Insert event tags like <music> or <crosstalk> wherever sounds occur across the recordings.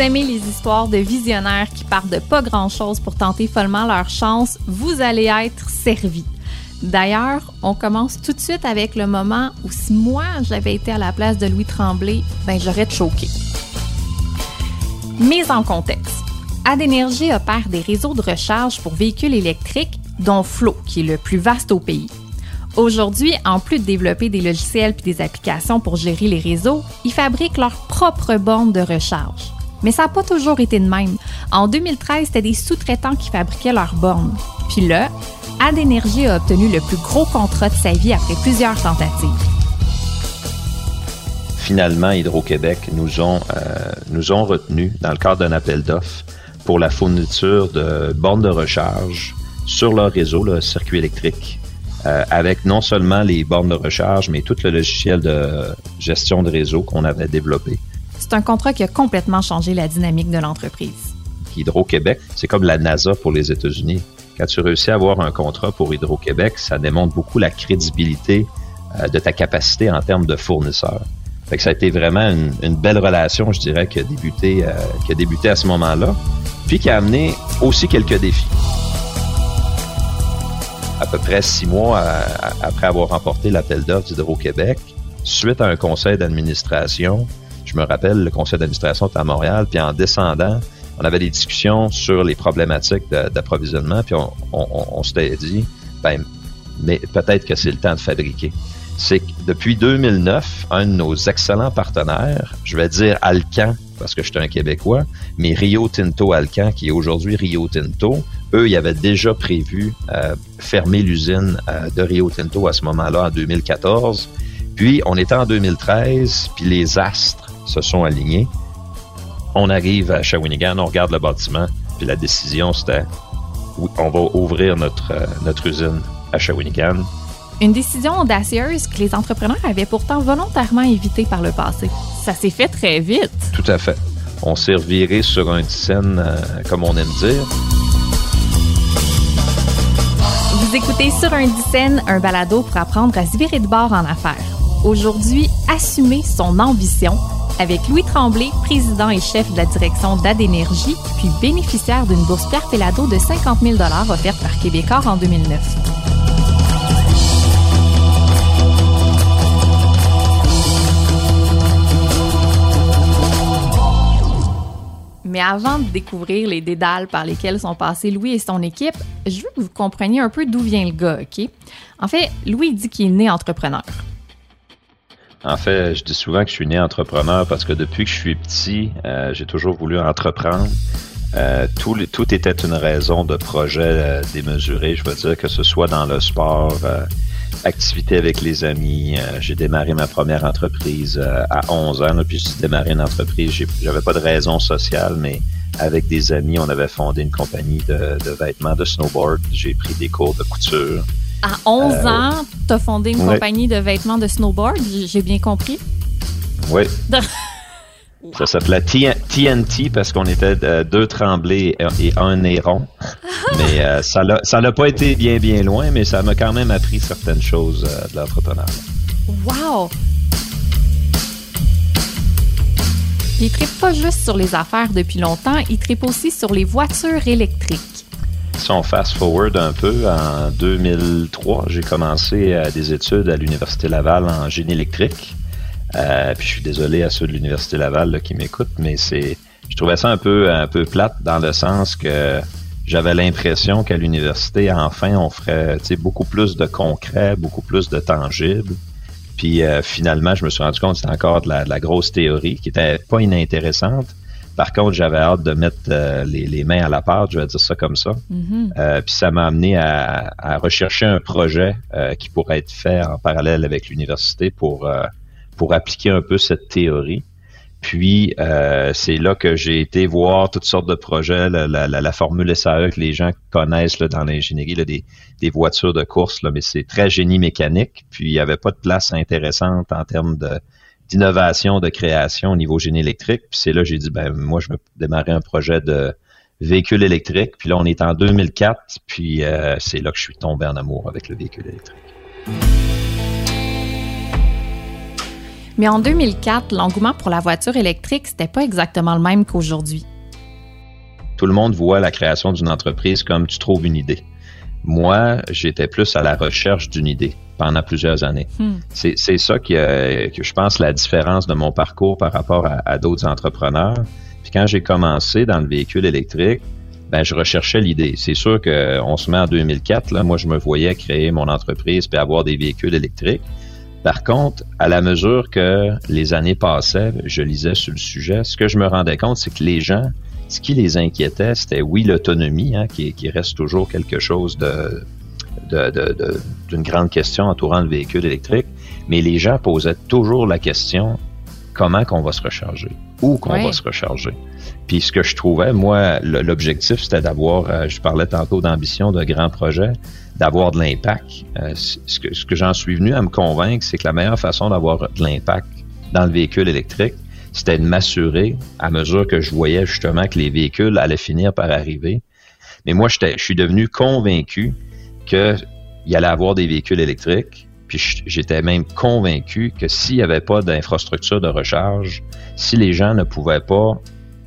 Aimez les histoires de visionnaires qui partent de pas grand-chose pour tenter follement leur chance, vous allez être servi. D'ailleurs, on commence tout de suite avec le moment où si moi j'avais été à la place de Louis Tremblay, ben j'aurais choqué. Mise en contexte. Adénergie opère des réseaux de recharge pour véhicules électriques, dont Flow, qui est le plus vaste au pays. Aujourd'hui, en plus de développer des logiciels et des applications pour gérer les réseaux, ils fabriquent leur propre borne de recharge. Mais ça n'a pas toujours été de même. En 2013, c'était des sous-traitants qui fabriquaient leurs bornes. Puis là, Adénergie a obtenu le plus gros contrat de sa vie après plusieurs tentatives. Finalement, Hydro-Québec nous ont, euh, nous ont retenus dans le cadre d'un appel d'offres pour la fourniture de bornes de recharge sur leur réseau, le circuit électrique, euh, avec non seulement les bornes de recharge, mais tout le logiciel de gestion de réseau qu'on avait développé. C'est un contrat qui a complètement changé la dynamique de l'entreprise. Hydro-Québec, c'est comme la NASA pour les États-Unis. Quand tu réussis à avoir un contrat pour Hydro-Québec, ça démontre beaucoup la crédibilité euh, de ta capacité en termes de fournisseur. Fait ça a été vraiment une, belle relation, je dirais, qui a débuté, euh, qui a débuté à ce moment-là, puis qui a amené aussi quelques défis à peu près six mois après avoir remporté l'appel d'offres d'Hydro-Québec, suite à un conseil d'administration. Je me rappelle, le conseil d'administration était à Montréal, puis en descendant, on avait des discussions sur les problématiques d'approvisionnement, puis on, on, s'était dit, ben, mais peut-être que c'est le temps de fabriquer. C'est que depuis 2009, un de nos excellents partenaires, je vais dire Alcan, parce que je suis un Québécois, mais Rio Tinto Alcan, qui est aujourd'hui Rio Tinto, eux, ils avaient déjà prévu euh, fermer l'usine euh, de Rio Tinto à ce moment-là, en 2014. Puis, on était en 2013, puis les astres se sont alignés. On arrive à Shawinigan, on regarde le bâtiment, puis la décision, c'était on va ouvrir notre, euh, notre usine à Shawinigan. Une décision audacieuse que les entrepreneurs avaient pourtant volontairement évitée par le passé. Ça s'est fait très vite. Tout à fait. On s'est reviré sur un scène, comme on aime dire. Vous écoutez Sur un dixaine, un balado pour apprendre à se virer de bord en affaires. Aujourd'hui, assumer son ambition avec Louis Tremblay, président et chef de la direction d'Adénergie, puis bénéficiaire d'une bourse Pierre Pelado de 50 000 offerte par Québécois en 2009. Mais avant de découvrir les dédales par lesquels sont passés Louis et son équipe, je veux que vous compreniez un peu d'où vient le gars, OK? En fait, Louis dit qu'il est né entrepreneur. En fait, je dis souvent que je suis né entrepreneur parce que depuis que je suis petit, euh, j'ai toujours voulu entreprendre. Euh, tout, tout, était une raison de projet euh, démesuré, je veux dire, que ce soit dans le sport, activité avec les amis. J'ai démarré ma première entreprise à 11 ans. puis j'ai démarré une entreprise. J'avais pas de raison sociale, mais avec des amis, on avait fondé une compagnie de, vêtements de snowboard. J'ai pris des cours de couture. À 11 euh, ans, tu as fondé une compagnie de vêtements de snowboard, j'ai bien compris? Oui. <laughs> Ça s'appelait TNT parce qu'on était deux tremblés et un néron. <laughs> mais euh, ça l'a pas été bien bien loin, mais ça m'a quand même appris certaines choses euh, de l'entrepreneuriat. Wow! Il tripe pas juste sur les affaires depuis longtemps, il tripe aussi sur les voitures électriques. Si on fast forward un peu, en 2003, j'ai commencé euh, des études à l'Université Laval en génie électrique. Euh, puis je suis désolé à ceux de l'Université Laval qui m'écoutent, mais c'est je trouvais ça un peu un peu plate dans le sens que j'avais l'impression qu'à l'université, enfin, on ferait beaucoup plus de concret, beaucoup plus de tangible. Puis euh, finalement, je me suis rendu compte que c'était encore de la, grosse théorie qui était pas inintéressante. Par contre, j'avais hâte de mettre euh, les, mains à la pâte, je vais dire ça comme ça. Mm-hmm. puis ça m'a amené à, à, rechercher un projet qui pourrait être fait en parallèle avec l'université pour pour appliquer un peu cette théorie. Puis euh, c'est là que j'ai été voir toutes sortes de projets, la, formule SAE que les gens connaissent dans l'ingénierie, des, des voitures de course, là, mais c'est très génie mécanique. Puis il n'y avait pas de place intéressante en termes de d'innovation, de création au niveau génie électrique. Puis c'est là que j'ai dit, ben moi, je vais démarrer un projet de véhicule électrique. Puis là, on est en 2004, puis euh, c'est là que je suis tombé en amour avec le véhicule électrique. Mais en 2004, l'engouement pour la voiture électrique, c'était pas exactement le même qu'aujourd'hui. Tout le monde voit la création d'une entreprise comme tu trouves une idée. Moi, j'étais plus à la recherche d'une idée pendant plusieurs années. Hmm. C'est ça qui, que je pense la différence de mon parcours par rapport à, d'autres entrepreneurs. Puis quand j'ai commencé dans le véhicule électrique, ben je recherchais l'idée. C'est sûr qu'on se met en 2004. Là, moi, je me voyais créer mon entreprise puis avoir des véhicules électriques. Par contre, à la mesure que les années passaient, je lisais sur le sujet, ce que je me rendais compte, c'est que les gens, ce qui les inquiétait, c'était oui l'autonomie, hein, qui, qui, reste toujours quelque chose de d'une grande question entourant le véhicule électrique, mais les gens posaient toujours la question comment qu'on va se recharger, où qu'on va se recharger? Puis ce que je trouvais, moi, l'objectif, c'était d'avoir, euh, je parlais tantôt d'ambition, de grands projets, d'avoir de l'impact. Euh, ce que, ce que j'en suis venu à me convaincre, c'est que la meilleure façon d'avoir de l'impact dans le véhicule électrique, c'était de m'assurer, à mesure que je voyais justement que les véhicules allaient finir par arriver. Mais moi, je suis devenu convaincu qu'il y avoir des véhicules électriques. Puis j'étais même convaincu que s'il n'y avait pas d'infrastructure de recharge, si les gens ne pouvaient pas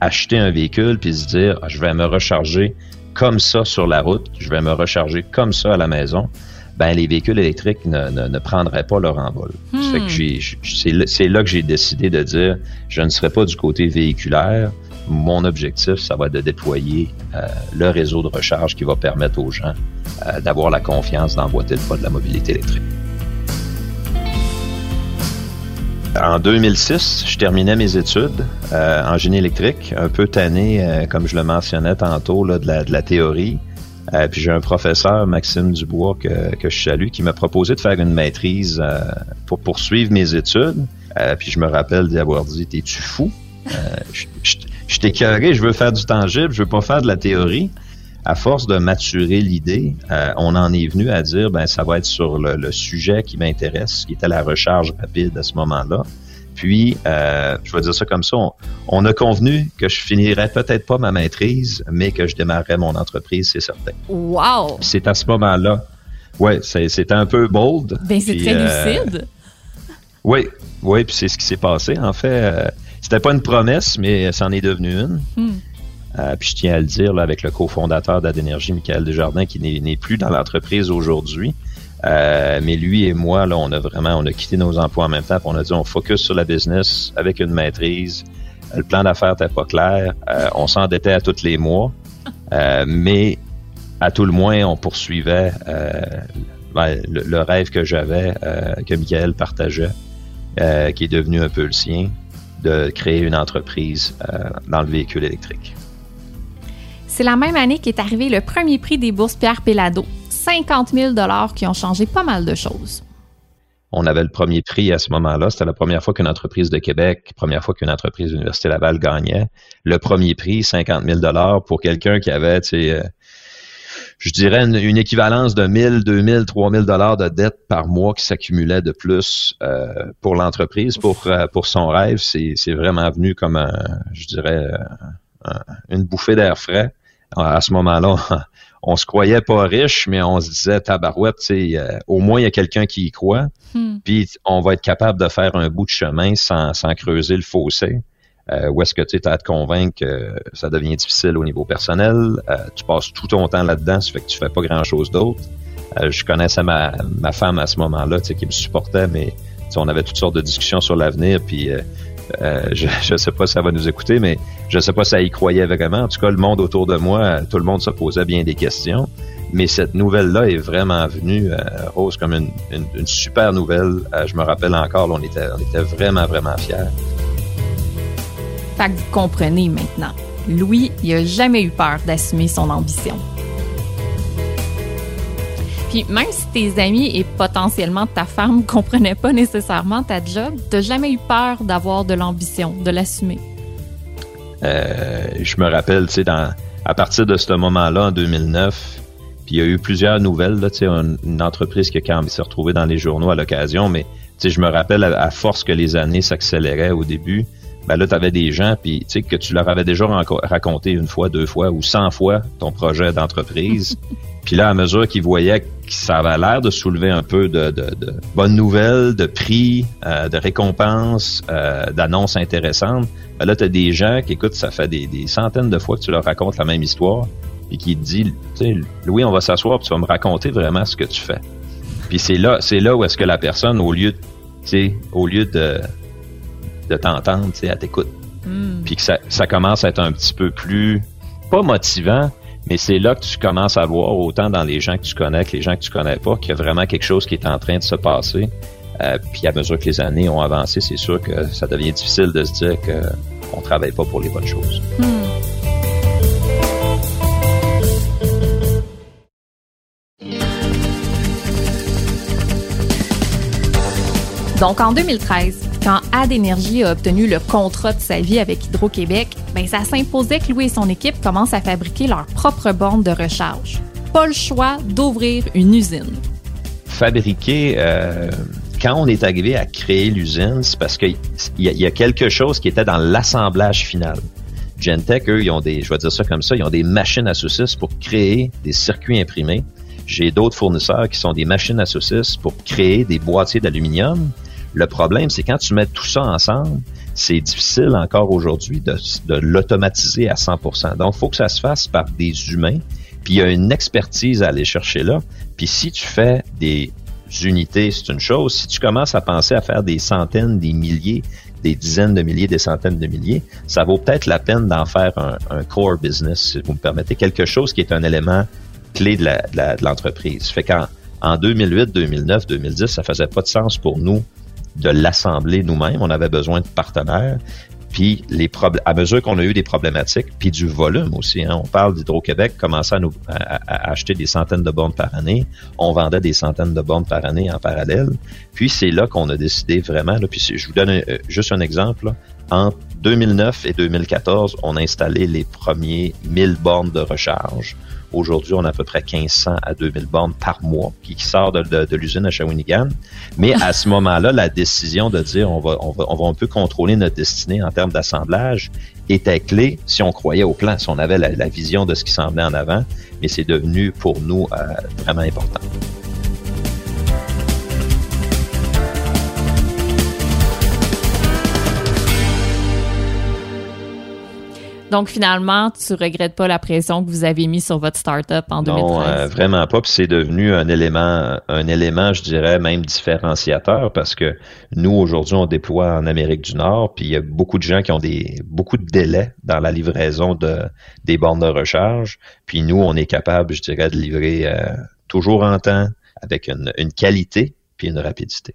acheter un véhicule puis se dire ah, je vais me recharger comme ça sur la route, je vais me recharger comme ça à la maison, ben les véhicules électriques ne, ne, prendraient pas leur envol. Hmm. C'est là que j'ai décidé de dire je ne serai pas du côté véhiculaire. Mon objectif, ça va être de déployer euh, le réseau de recharge qui va permettre aux gens euh, d'avoir la confiance d'emboîter le pas de la mobilité électrique. En 2006, je terminais mes études euh, en génie électrique, un peu tanné, comme je le mentionnais tantôt, là, de, la, de la théorie. Euh, puis j'ai un professeur, Maxime Dubois, que, que je salue, qui m'a proposé de faire une maîtrise pour poursuivre mes études. puis je me rappelle d'y avoir dit, t'es-tu fou? je, je, je t'ai je veux faire du tangible, je veux pas faire de la théorie à force de maturer l'idée, euh, on en est venu à dire ben ça va être sur le, sujet qui m'intéresse, qui était la recharge rapide à ce moment-là. Puis, euh, je vais dire ça comme ça, on, a convenu que je finirais peut-être pas ma maîtrise, mais que je démarrerais mon entreprise, c'est certain. Wow! C'est à ce moment-là. Ouais, c'était un peu bold. Ben, c'est très euh, lucide. Oui, oui, puis c'est ce qui s'est passé. En fait, c'était pas une promesse, mais ça en est devenu une. Hmm. Euh, puis je tiens à le dire là, avec le cofondateur d'Adénergie, Michael Desjardins, qui n'est plus dans l'entreprise aujourd'hui. Euh, mais lui et moi, là, on a vraiment, on a quitté nos emplois en même temps. on a dit, on focus sur la business avec une maîtrise. Le plan d'affaires n'était pas clair. Euh, on s'endettait à tous les mois. mais à tout le moins, on poursuivait ben, le, rêve que j'avais, que Michael partageait, qui est devenu un peu le sien, de créer une entreprise dans le véhicule électrique. C'est la même année qu'est arrivé le premier prix des bourses Pierre Pellado, 50 000 qui ont changé pas mal de choses. On avait le premier prix à ce moment-là. C'était la première fois qu'une entreprise de Québec, première fois qu'une entreprise de l'Université Laval gagnait. Le premier prix, 50 000 pour quelqu'un qui avait, tu sais, euh, je dirais une, équivalence de 1000, 2000, 3000 dollars de dette par mois qui s'accumulait de plus euh, pour l'entreprise, pour euh, pour son rêve. C'est vraiment venu comme un, je dirais, une bouffée d'air frais à ce moment-là, on se croyait pas riche, mais on se disait tabarouette, euh, au moins il y a quelqu'un qui y croit, hmm. puis on va être capable de faire un bout de chemin sans, creuser le fossé. Euh, où est-ce que tu as à te convaincre que ça devient difficile au niveau personnel, euh, tu passes tout ton temps là-dedans, ça fait que tu fais pas grand-chose d'autre. Euh, je connaissais ma, ma femme à ce moment-là, qui me supportait, mais on avait toutes sortes de discussions sur l'avenir, puis euh, je <laughs> ne sais pas si ça va nous écouter, mais je ne sais pas si ça y croyait vraiment. En tout cas, le monde autour de moi, tout le monde se posait bien des questions. Mais cette nouvelle-là est vraiment venue, euh, Rose, comme une, super nouvelle. Euh, je me rappelle encore, on, était, on était vraiment, vraiment fiers. Fait que vous comprenez maintenant. Louis, il n'a jamais eu peur d'assumer son ambition. Puis même si tes amis et potentiellement ta femme ne <laughs> comprenaient pas nécessairement ta job, t'as jamais eu peur d'avoir de l'ambition, de l'assumer? Euh, je me rappelle, tu sais, à partir de ce moment-là, en 2009, puis il y a eu plusieurs nouvelles, là, tu sais, une, entreprise qui a s'est retrouvée dans les journaux à l'occasion, mais tu sais, je me rappelle à, force que les années s'accéléraient au début, ben là, tu avais des gens, puis tu sais, que tu leur avais déjà raconté une fois, deux fois ou cent fois ton projet d'entreprise. <laughs> Puis là, à mesure qu'il voyait que ça avait l'air de soulever un peu de, bonnes nouvelles, de prix, euh, de récompenses, euh, d'annonces intéressantes, ben là, tu as des gens qui, écoutent, ça fait des, centaines de fois que tu leur racontes la même histoire, et qui te disent, tu sais, Louis, on va s'asseoir, puis tu vas me raconter vraiment ce que tu fais. Puis c'est là, c'est là où est-ce que la personne, au lieu, tu sais, au lieu de, de t'entendre, tu sais, elle t'écoute. Hmm. Puis que ça, ça commence à être un petit peu plus, pas motivant, mais c'est là que tu commences à voir, autant dans les gens que tu connais que les gens que tu connais pas, qu'il y a vraiment quelque chose qui est en train de se passer. Euh, puis à mesure que les années ont avancé, c'est sûr que ça devient difficile de se dire qu'on travaille pas pour les bonnes choses. Hmm. Donc en 2013, quand Ad a obtenu le contrat de sa vie avec Hydro-Québec, ben, ça s'imposait que Louis et son équipe commencent à fabriquer leur propre borne de recharge. Pas le choix d'ouvrir une usine. Fabriquer, euh, quand on est arrivé à créer l'usine, c'est parce qu'il y, y, a quelque chose qui était dans l'assemblage final. Gentech, eux, ils ont des, je vais dire ça ça, ils ont des machines à saucisses pour créer des circuits imprimés. J'ai d'autres fournisseurs qui sont des machines à saucisses pour créer des boîtiers d'aluminium. Le problème, c'est quand tu mets tout ça ensemble, c'est difficile encore aujourd'hui de, l'automatiser à 100%. Donc, il faut que ça se fasse par des humains. Puis, il y a une expertise à aller chercher là. Puis, si tu fais des unités, c'est une chose. Si tu commences à penser à faire des centaines, des milliers, des dizaines de milliers, des centaines de milliers, ça vaut peut-être la peine d'en faire un, core business, si vous me permettez, quelque chose qui est un élément clé de l'entreprise. fait qu'en en 2008, 2009, 2010, ça faisait pas de sens pour nous de l'assembler nous-mêmes. On avait besoin de partenaires. Puis les à mesure qu'on a eu des problématiques, puis du volume aussi. Hein, on parle d'Hydro-Québec commençait à, nous, à, acheter des centaines de bornes par année. On vendait des centaines de bornes par année en parallèle. Puis c'est là qu'on a décidé vraiment. Là, puis je vous donne euh, juste un exemple. Entre 2009 et 2014, on a installé les premiers 1000 bornes de recharge. Aujourd'hui, on a à peu près 1500 à 2000 bornes par mois qui, sortent de, l'usine à Shawinigan. Mais à ce moment-là, la décision de dire on va, on va, on va un peu contrôler notre destinée en termes d'assemblage était clé si on croyait au plan, si on avait la, vision de ce qui s'en venait en avant. Mais c'est devenu pour nous euh, vraiment important. Donc finalement, tu regrettes pas la pression que vous avez mis sur votre startup en 2013 Non, euh, vraiment pas. Puis c'est devenu un élément, un élément, je dirais même différenciateur parce que nous aujourd'hui on déploie en Amérique du Nord, puis il y a beaucoup de gens qui ont des beaucoup de délais dans la livraison de des bornes de recharge. Puis nous, on est capable, je dirais, de livrer euh, toujours en temps, avec une, une qualité puis une rapidité.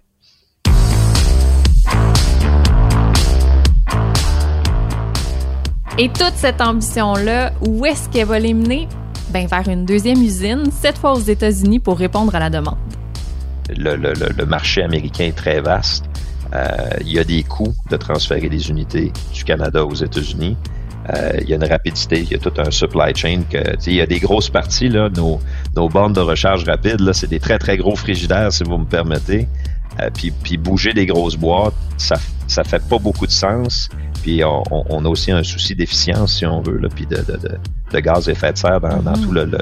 Et toute cette ambition-là, où est-ce qu'elle va les mener? Ben, vers une deuxième usine, cette fois aux États-Unis pour répondre à la demande. Le, marché américain est très vaste. Euh, il y a des coûts de transférer des unités du Canada aux États-Unis. Euh, il y a une rapidité, il y a tout un supply chain. Que, il y a des grosses parties, là, nos, nos bornes de recharge rapide, là, c'est des très, très gros frigidaires, si vous me permettez. Euh, puis, bouger des grosses boîtes, ça, ça fait pas beaucoup de sens. Puis on, on, a aussi un souci d'efficience, si on veut, là, puis de, de, de, de, gaz à effet de serre dans, dans mm-hmm. tout le, le,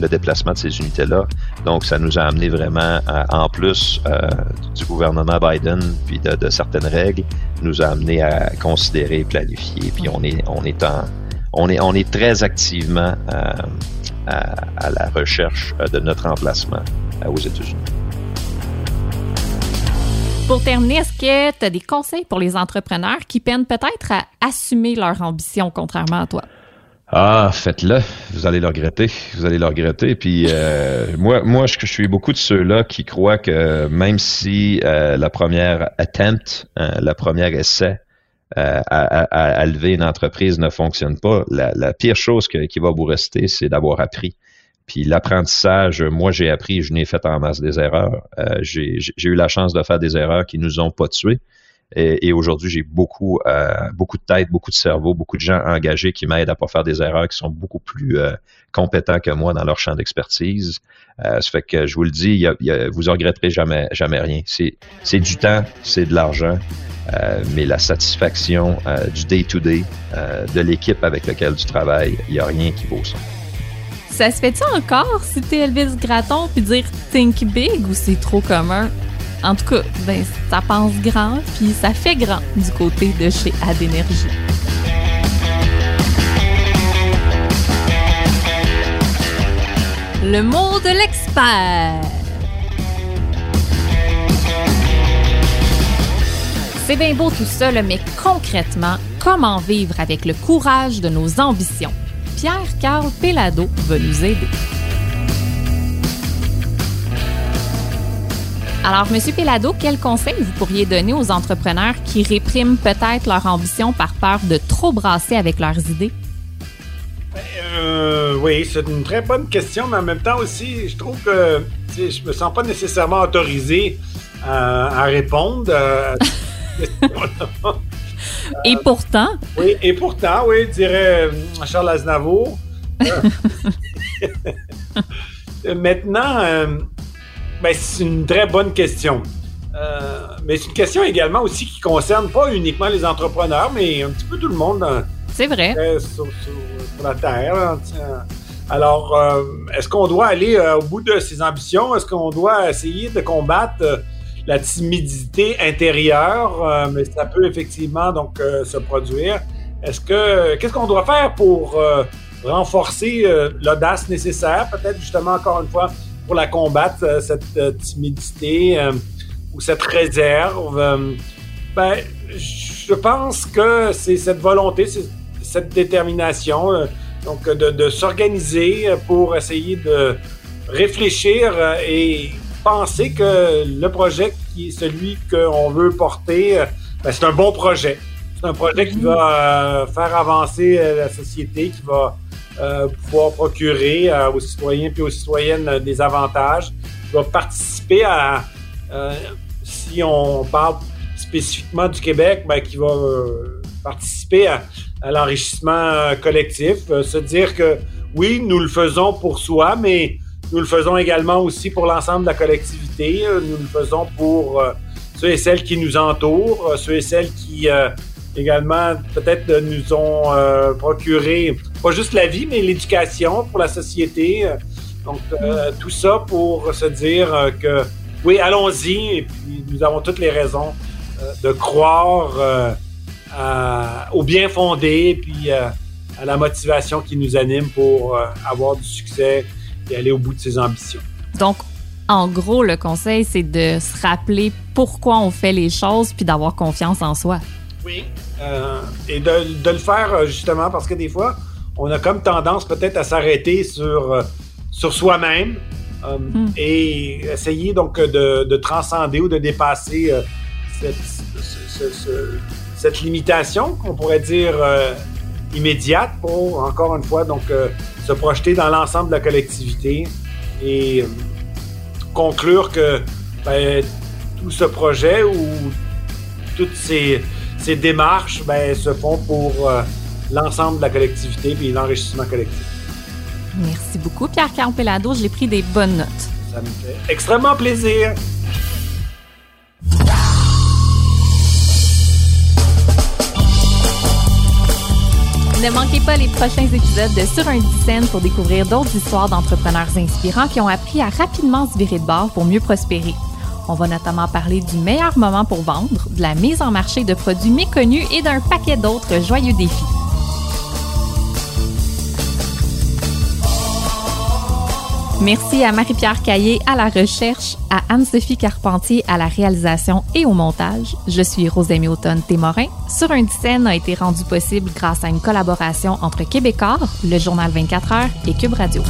le, déplacement de ces unités-là. Donc, ça nous a amené vraiment, en plus euh, du gouvernement Biden, puis de, de, certaines règles, nous a amené à considérer, planifier. Puis on est, on est en, on est, on est très activement euh, à, à, la recherche de notre emplacement euh, aux États-Unis. Pour terminer, est-ce que tu as des conseils pour les entrepreneurs qui peinent peut-être à assumer leur ambition, contrairement à toi? Ah, faites-le. Vous allez le regretter. Vous allez le regretter. Puis euh, <laughs> moi, moi, je, suis beaucoup de ceux-là qui croient que même si euh, la première attempt, hein, la première essai euh, à, lever une entreprise ne fonctionne pas, la, pire chose qui va vous rester, c'est d'avoir appris. Puis l'apprentissage, moi j'ai appris, je n'ai fait en masse des erreurs. Euh, j'ai eu la chance de faire des erreurs qui nous ont pas tués. Et, aujourd'hui, j'ai beaucoup, euh, beaucoup de tête, beaucoup de cerveau, beaucoup de gens engagés qui m'aident à pas faire des erreurs, qui sont beaucoup plus euh, compétents que moi dans leur champ d'expertise. ça fait que je vous le dis, y a, y a, vous regretterez jamais, jamais rien. C'est du temps, c'est de l'argent, mais la satisfaction du day-to-day, -day, de l'équipe avec laquelle tu travailles, il n'y a rien qui vaut ça. Ça se fait-tu encore citer Elvis Gratton puis dire Think Big ou c'est trop commun? En tout cas, ben, ça pense grand puis ça fait grand du côté de chez Adénergie. Le mot de l'expert. C'est bien beau tout ça, mais concrètement, comment vivre avec le courage de nos ambitions? Pierre-Carl Pelado va nous aider. Alors, Monsieur Pelado, quel conseil vous pourriez donner aux entrepreneurs qui répriment peut-être leur ambition par peur de trop brasser avec leurs idées? Euh, oui, c'est une très bonne question, mais en même temps aussi, je trouve que je me sens pas nécessairement autorisé euh, à répondre. Euh, et pourtant. Oui, et pourtant, oui, dirait Charles Aznavour. <laughs> Maintenant, ben, c'est une très bonne question. mais c'est une question également aussi qui concerne pas uniquement les entrepreneurs, mais un petit peu tout le monde. C'est vrai. Sur, la Terre. Alors, euh, est-ce qu'on doit aller euh, au bout de ses ambitions? Est-ce qu'on doit essayer de combattre euh, la timidité intérieure? mais ça peut effectivement donc se produire. Est-ce que qu'est-ce qu'on doit faire pour renforcer l'audace nécessaire? Peut-être justement encore une fois pour la combattre cette timidité ou cette réserve? ben, je pense que c'est cette volonté, c'est cette détermination, euh, donc de, s'organiser pour essayer de réfléchir euh, et penser que le projet qui est celui qu'on veut porter, euh, ben, c'est un bon projet. C'est un projet qui va faire avancer la société, qui va pouvoir procurer aux citoyens et aux citoyennes des avantages, qui va participer à, si on parle spécifiquement du Québec, ben, qui va participer à, à l'enrichissement euh, collectif. Euh, se dire que oui, nous le faisons pour soi, mais nous le faisons également aussi pour l'ensemble de la collectivité. Euh, nous le faisons pour ceux et celles qui nous entourent, ceux et celles qui également peut-être nous ont procuré pas juste la vie, mais l'éducation pour la société. Donc tout ça pour se dire que oui, allons-y, et puis nous avons toutes les raisons de croire au bien fondé, puis euh, à la motivation qui nous anime pour euh, avoir du succès et aller au bout de ses ambitions. Donc, en gros, le conseil, c'est de se rappeler pourquoi on fait les choses, puis d'avoir confiance en soi. Oui. Euh, et de, de, le faire justement parce que des fois, on a comme tendance peut-être à s'arrêter sur, sur soi-même hmm. et essayer donc de, de, transcender ou de dépasser cette, ce, cette limitation qu'on pourrait dire euh, immédiate pour, encore une fois, donc euh, se projeter dans l'ensemble de la collectivité et euh, conclure que ben, tout ce projet ou toutes ces, démarches ben, se font pour l'ensemble de la collectivité et l'enrichissement collectif. Merci beaucoup, Pierre Campelado. J'ai pris des bonnes notes. Ça me fait extrêmement plaisir. Ne manquez pas les prochains épisodes de Sur un scène pour découvrir d'autres histoires d'entrepreneurs inspirants qui ont appris à rapidement se virer de bord pour mieux prospérer. On va notamment parler du meilleur moment pour vendre, de la mise en marché de produits méconnus et d'un paquet d'autres joyeux défis. Merci à Marie-Pierre Caillé à la recherche, à Anne-Sophie Carpentier à la réalisation et au montage. Je suis Rosemie Automne Témorin. Sur un scène a été rendu possible grâce à une collaboration entre Québecor, le journal 24 heures et Cube Radio.